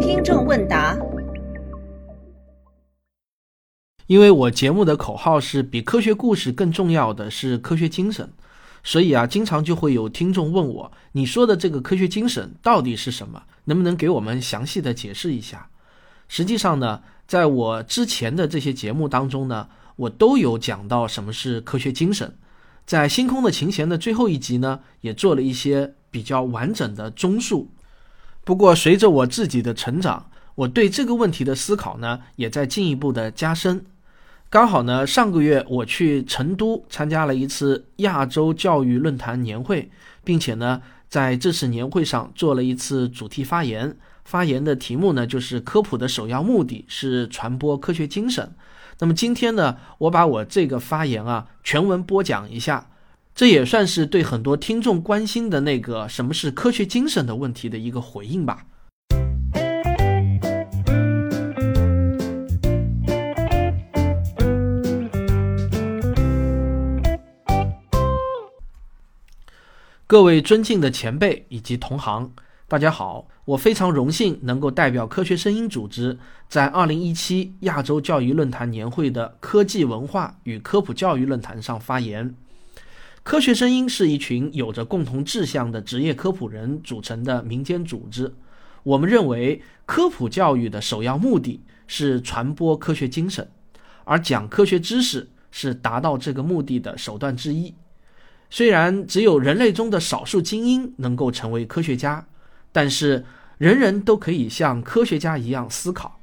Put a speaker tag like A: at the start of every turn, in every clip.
A: 听众问答。
B: 因为我节目的口号是比科学故事更重要的是科学精神，所以啊，经常就会有听众问我，你说的这个科学精神到底是什么？能不能给我们详细的解释一下？实际上呢，在我之前的这些节目当中呢，我都有讲到什么是科学精神。在《星空的琴弦》的最后一集呢，也做了一些比较完整的综述。不过，随着我自己的成长，我对这个问题的思考呢，也在进一步的加深。刚好呢，上个月我去成都参加了一次亚洲教育论坛年会，并且呢，在这次年会上做了一次主题发言。发言的题目呢，就是科普的首要目的是传播科学精神。那么今天呢，我把我这个发言啊全文播讲一下，这也算是对很多听众关心的那个什么是科学精神的问题的一个回应吧。各位尊敬的前辈以及同行，大家好！我非常荣幸能够代表科学声音组织，在二零一七亚洲教育论坛年会的科技文化与科普教育论坛上发言。科学声音是一群有着共同志向的职业科普人组成的民间组织。我们认为，科普教育的首要目的是传播科学精神，而讲科学知识是达到这个目的的手段之一。虽然只有人类中的少数精英能够成为科学家，但是人人都可以像科学家一样思考，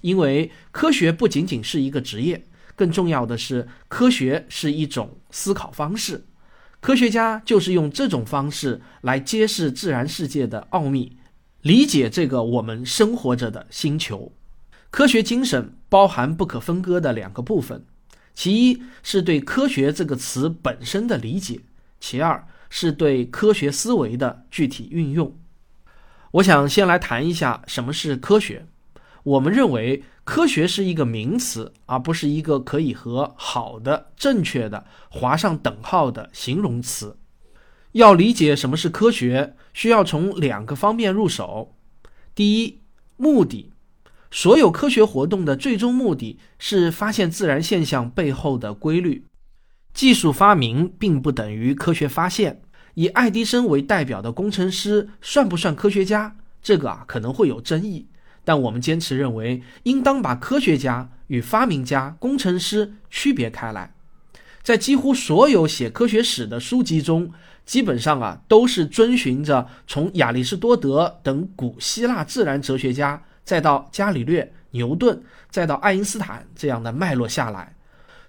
B: 因为科学不仅仅是一个职业，更重要的是科学是一种思考方式。科学家就是用这种方式来揭示自然世界的奥秘，理解这个我们生活着的星球。科学精神包含不可分割的两个部分，其一是对科学这个词本身的理解。其二是对科学思维的具体运用。我想先来谈一下什么是科学。我们认为科学是一个名词，而不是一个可以和好的、正确的划上等号的形容词。要理解什么是科学，需要从两个方面入手。第一，目的。所有科学活动的最终目的是发现自然现象背后的规律。技术发明并不等于科学发现。以爱迪生为代表的工程师算不算科学家？这个啊可能会有争议。但我们坚持认为，应当把科学家与发明家、工程师区别开来。在几乎所有写科学史的书籍中，基本上啊都是遵循着从亚里士多德等古希腊自然哲学家，再到伽利略、牛顿，再到爱因斯坦这样的脉络下来。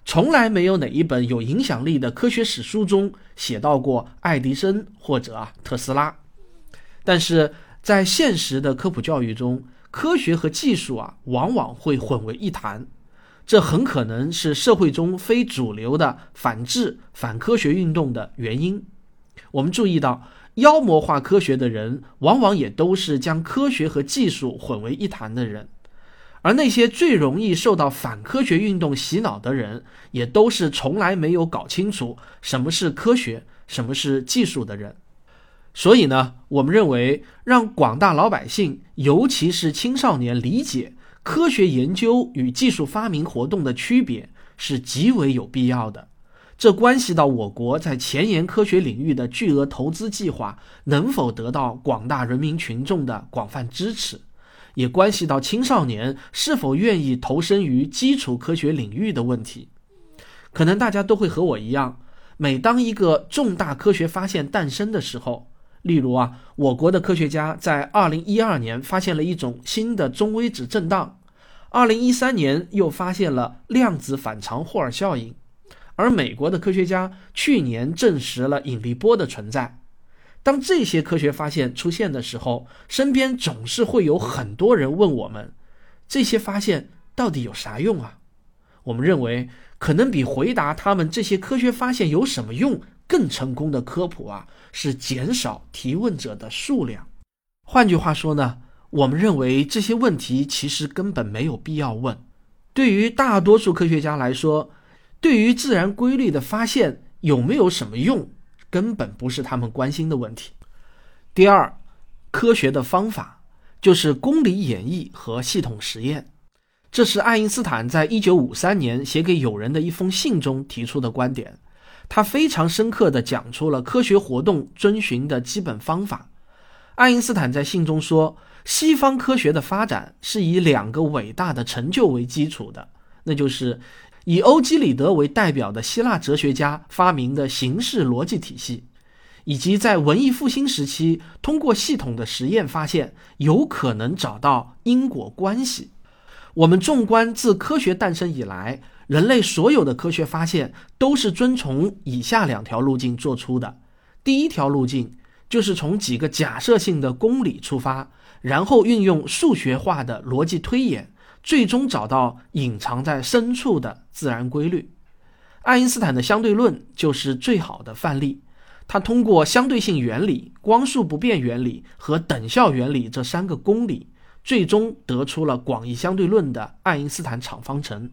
B: 从来没有哪一本有影响力的科学史书中写到过爱迪生或者啊特斯拉，但是在现实的科普教育中，科学和技术啊往往会混为一谈，这很可能是社会中非主流的反智、反科学运动的原因。我们注意到，妖魔化科学的人，往往也都是将科学和技术混为一谈的人。而那些最容易受到反科学运动洗脑的人，也都是从来没有搞清楚什么是科学、什么是技术的人。所以呢，我们认为让广大老百姓，尤其是青少年理解科学研究与技术发明活动的区别，是极为有必要的。这关系到我国在前沿科学领域的巨额投资计划能否得到广大人民群众的广泛支持。也关系到青少年是否愿意投身于基础科学领域的问题。可能大家都会和我一样，每当一个重大科学发现诞生的时候，例如啊，我国的科学家在2012年发现了一种新的中微子振荡，2013年又发现了量子反常霍尔效应，而美国的科学家去年证实了引力波的存在。当这些科学发现出现的时候，身边总是会有很多人问我们：这些发现到底有啥用啊？我们认为，可能比回答他们这些科学发现有什么用更成功的科普啊，是减少提问者的数量。换句话说呢，我们认为这些问题其实根本没有必要问。对于大多数科学家来说，对于自然规律的发现有没有什么用？根本不是他们关心的问题。第二，科学的方法，就是公理演绎和系统实验。这是爱因斯坦在一九五三年写给友人的一封信中提出的观点。他非常深刻地讲出了科学活动遵循的基本方法。爱因斯坦在信中说：“西方科学的发展是以两个伟大的成就为基础的，那就是以欧几里得为代表的希腊哲学家发明的形式逻辑体系，以及在文艺复兴时期通过系统的实验发现有可能找到因果关系。”我们纵观自科学诞生以来，人类所有的科学发现都是遵从以下两条路径做出的。第一条路径就是从几个假设性的公理出发，然后运用数学化的逻辑推演，最终找到隐藏在深处的自然规律。爱因斯坦的相对论就是最好的范例。他通过相对性原理、光速不变原理和等效原理这三个公理。最终得出了广义相对论的爱因斯坦场方程。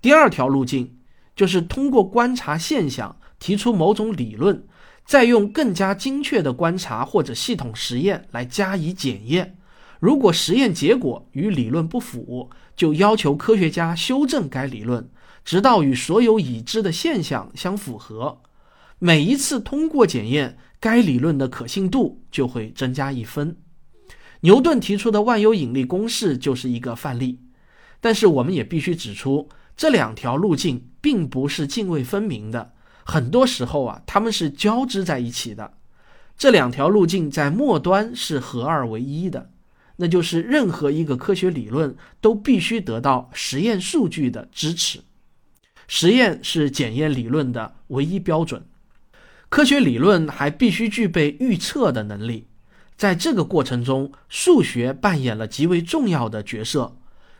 B: 第二条路径就是通过观察现象提出某种理论，再用更加精确的观察或者系统实验来加以检验。如果实验结果与理论不符，就要求科学家修正该理论，直到与所有已知的现象相符合。每一次通过检验，该理论的可信度就会增加一分。牛顿提出的万有引力公式就是一个范例，但是我们也必须指出，这两条路径并不是泾渭分明的，很多时候啊，它们是交织在一起的。这两条路径在末端是合二为一的，那就是任何一个科学理论都必须得到实验数据的支持，实验是检验理论的唯一标准。科学理论还必须具备预测的能力。在这个过程中，数学扮演了极为重要的角色。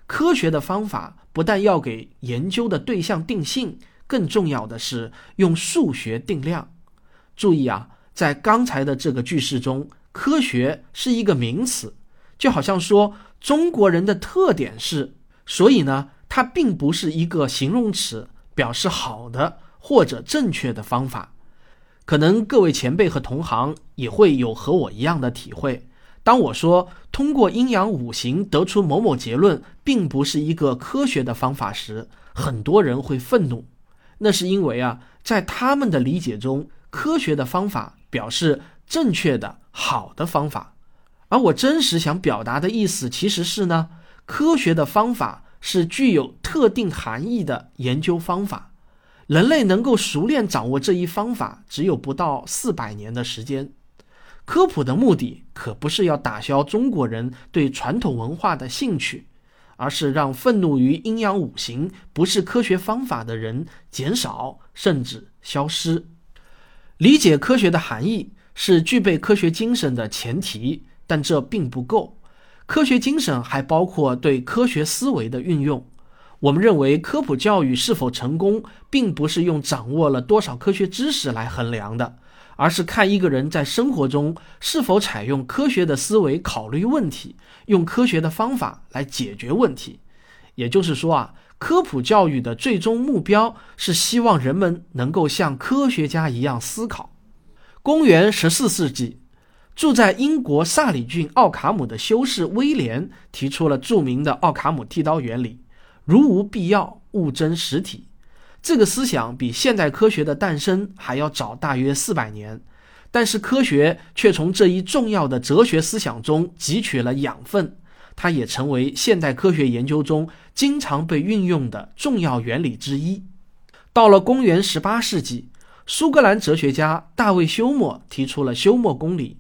B: 科学的方法不但要给研究的对象定性，更重要的是用数学定量。注意啊，在刚才的这个句式中，科学是一个名词，就好像说中国人的特点是，所以呢，它并不是一个形容词，表示好的或者正确的方法。可能各位前辈和同行也会有和我一样的体会。当我说通过阴阳五行得出某某结论，并不是一个科学的方法时，很多人会愤怒。那是因为啊，在他们的理解中，科学的方法表示正确的、好的方法。而我真实想表达的意思其实是呢，科学的方法是具有特定含义的研究方法。人类能够熟练掌握这一方法，只有不到四百年的时间。科普的目的可不是要打消中国人对传统文化的兴趣，而是让愤怒于阴阳五行不是科学方法的人减少，甚至消失。理解科学的含义是具备科学精神的前提，但这并不够。科学精神还包括对科学思维的运用。我们认为，科普教育是否成功，并不是用掌握了多少科学知识来衡量的，而是看一个人在生活中是否采用科学的思维考虑问题，用科学的方法来解决问题。也就是说啊，科普教育的最终目标是希望人们能够像科学家一样思考。公元十四世纪，住在英国萨里郡奥卡姆的修士威廉提出了著名的奥卡姆剃刀原理。如无必要，勿争实体。这个思想比现代科学的诞生还要早大约四百年，但是科学却从这一重要的哲学思想中汲取了养分，它也成为现代科学研究中经常被运用的重要原理之一。到了公元十八世纪，苏格兰哲学家大卫休谟提出了休谟公理：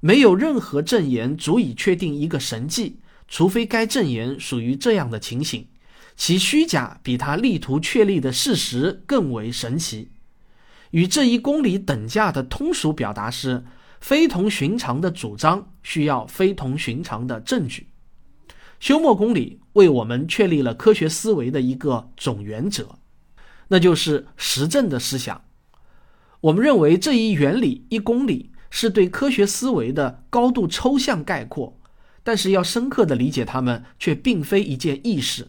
B: 没有任何证言足以确定一个神迹，除非该证言属于这样的情形。其虚假比他力图确立的事实更为神奇。与这一公理等价的通俗表达是：非同寻常的主张需要非同寻常的证据。休谟公理为我们确立了科学思维的一个总原则，那就是实证的思想。我们认为这一原理一公理是对科学思维的高度抽象概括，但是要深刻的理解它们却并非一件易事。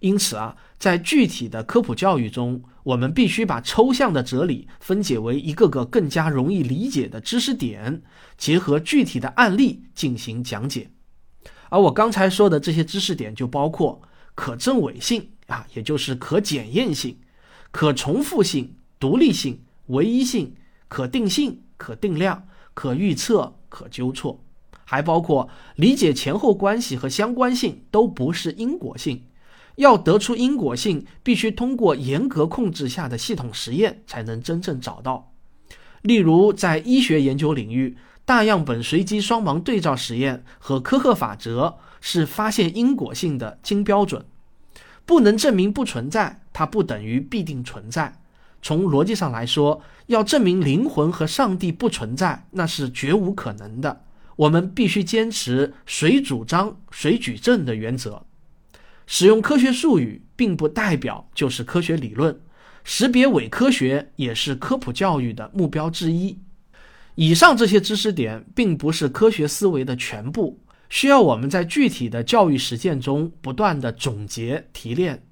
B: 因此啊，在具体的科普教育中，我们必须把抽象的哲理分解为一个个更加容易理解的知识点，结合具体的案例进行讲解。而我刚才说的这些知识点就包括可证伪性啊，也就是可检验性、可重复性、独立性、唯一性、可定性、可定量、可预测、可纠错，还包括理解前后关系和相关性都不是因果性。要得出因果性，必须通过严格控制下的系统实验才能真正找到。例如，在医学研究领域，大样本随机双盲对照实验和科赫法则是发现因果性的金标准。不能证明不存在，它不等于必定存在。从逻辑上来说，要证明灵魂和上帝不存在，那是绝无可能的。我们必须坚持谁主张谁举证的原则。使用科学术语并不代表就是科学理论，识别伪科学也是科普教育的目标之一。以上这些知识点并不是科学思维的全部，需要我们在具体的教育实践中不断的总结提炼。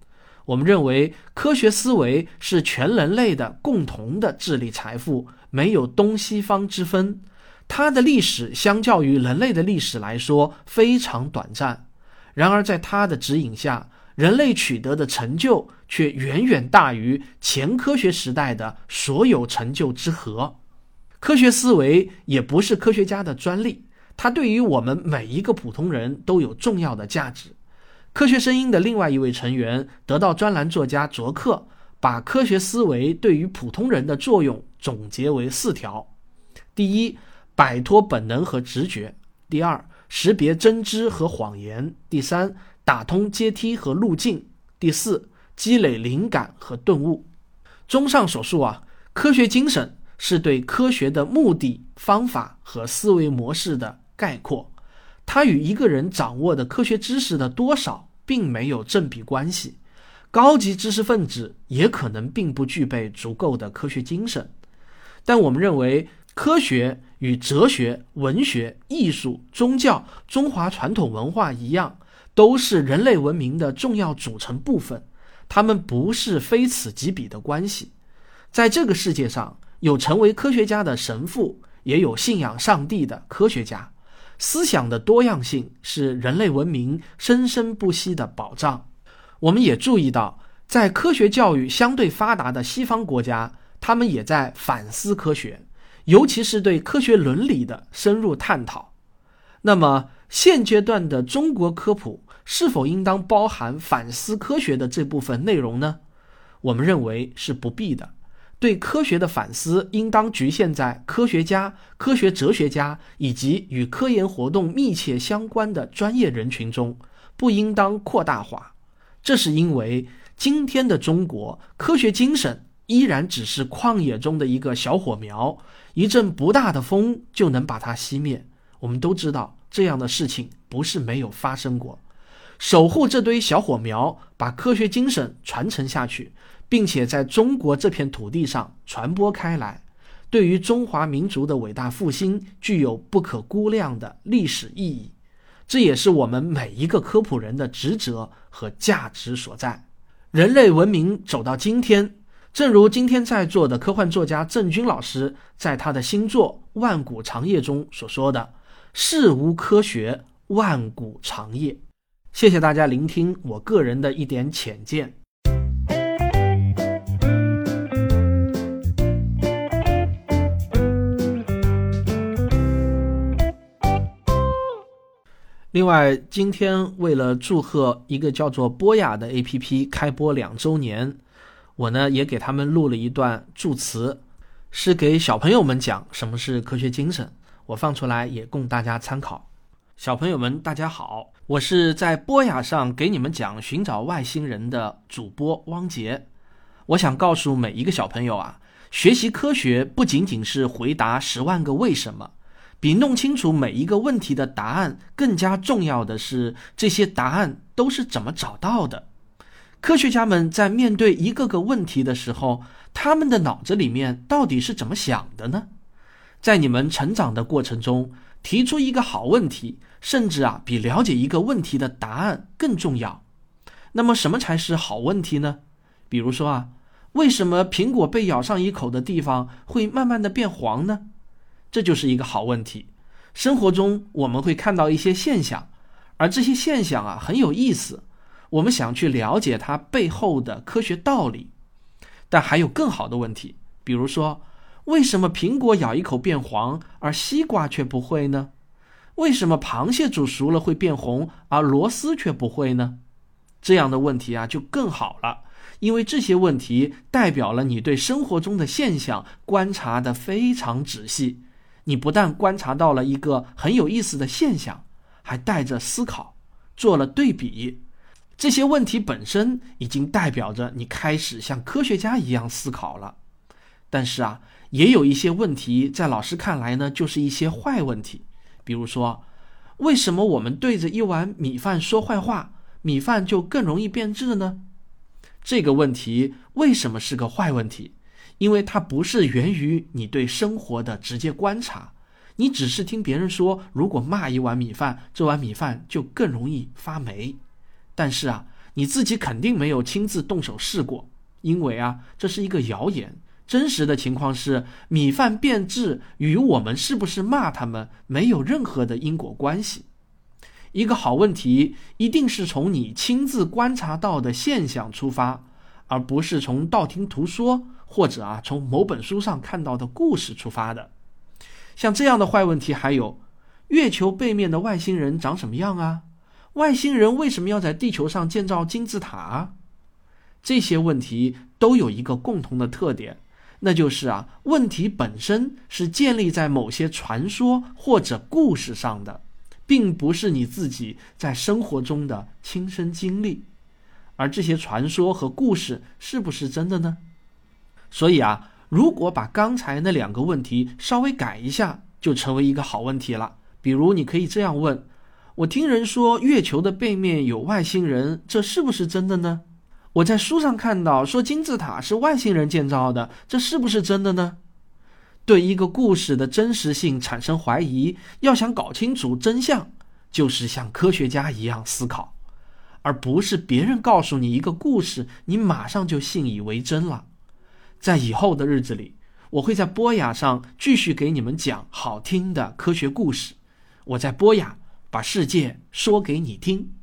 B: 我们认为科学思维是全人类的共同的智力财富，没有东西方之分。它的历史相较于人类的历史来说非常短暂。然而，在他的指引下，人类取得的成就却远远大于前科学时代的所有成就之和。科学思维也不是科学家的专利，它对于我们每一个普通人都有重要的价值。科学声音的另外一位成员，得到专栏作家卓克，把科学思维对于普通人的作用总结为四条：第一，摆脱本能和直觉；第二，识别真知和谎言。第三，打通阶梯和路径。第四，积累灵感和顿悟。综上所述啊，科学精神是对科学的目的、方法和思维模式的概括。它与一个人掌握的科学知识的多少并没有正比关系。高级知识分子也可能并不具备足够的科学精神。但我们认为。科学与哲学、文学、艺术、宗教、中华传统文化一样，都是人类文明的重要组成部分。它们不是非此即彼的关系。在这个世界上，有成为科学家的神父，也有信仰上帝的科学家。思想的多样性是人类文明生生不息的保障。我们也注意到，在科学教育相对发达的西方国家，他们也在反思科学。尤其是对科学伦理的深入探讨。那么，现阶段的中国科普是否应当包含反思科学的这部分内容呢？我们认为是不必的。对科学的反思应当局限在科学家、科学哲学家以及与科研活动密切相关的专业人群中，不应当扩大化。这是因为今天的中国科学精神依然只是旷野中的一个小火苗。一阵不大的风就能把它熄灭。我们都知道这样的事情不是没有发生过。守护这堆小火苗，把科学精神传承下去，并且在中国这片土地上传播开来，对于中华民族的伟大复兴具有不可估量的历史意义。这也是我们每一个科普人的职责和价值所在。人类文明走到今天。正如今天在座的科幻作家郑钧老师在他的新作《万古长夜》中所说的：“事无科学，万古长夜。”谢谢大家聆听我个人的一点浅见。另外，今天为了祝贺一个叫做波雅的 APP 开播两周年。我呢也给他们录了一段祝词，是给小朋友们讲什么是科学精神。我放出来也供大家参考。小朋友们，大家好，我是在波雅上给你们讲寻找外星人的主播汪杰。我想告诉每一个小朋友啊，学习科学不仅仅是回答十万个为什么，比弄清楚每一个问题的答案更加重要的是，这些答案都是怎么找到的。科学家们在面对一个个问题的时候，他们的脑子里面到底是怎么想的呢？在你们成长的过程中，提出一个好问题，甚至啊比了解一个问题的答案更重要。那么，什么才是好问题呢？比如说啊，为什么苹果被咬上一口的地方会慢慢的变黄呢？这就是一个好问题。生活中我们会看到一些现象，而这些现象啊很有意思，我们想去了解它背后的科学道理。但还有更好的问题，比如说，为什么苹果咬一口变黄，而西瓜却不会呢？为什么螃蟹煮熟了会变红，而螺丝却不会呢？这样的问题啊就更好了，因为这些问题代表了你对生活中的现象观察的非常仔细。你不但观察到了一个很有意思的现象，还带着思考，做了对比。这些问题本身已经代表着你开始像科学家一样思考了。但是啊，也有一些问题在老师看来呢，就是一些坏问题。比如说，为什么我们对着一碗米饭说坏话，米饭就更容易变质呢？这个问题为什么是个坏问题？因为它不是源于你对生活的直接观察，你只是听别人说，如果骂一碗米饭，这碗米饭就更容易发霉。但是啊，你自己肯定没有亲自动手试过，因为啊，这是一个谣言。真实的情况是，米饭变质与我们是不是骂他们没有任何的因果关系。一个好问题一定是从你亲自观察到的现象出发，而不是从道听途说或者啊从某本书上看到的故事出发的。像这样的坏问题还有：月球背面的外星人长什么样啊？外星人为什么要在地球上建造金字塔？这些问题都有一个共同的特点。那就是啊，问题本身是建立在某些传说或者故事上的，并不是你自己在生活中的亲身经历。而这些传说和故事是不是真的呢？所以啊，如果把刚才那两个问题稍微改一下，就成为一个好问题了。比如，你可以这样问：我听人说月球的背面有外星人，这是不是真的呢？我在书上看到说金字塔是外星人建造的，这是不是真的呢？对一个故事的真实性产生怀疑，要想搞清楚真相，就是像科学家一样思考，而不是别人告诉你一个故事，你马上就信以为真了。在以后的日子里，我会在波雅上继续给你们讲好听的科学故事。我在波雅把世界说给你听。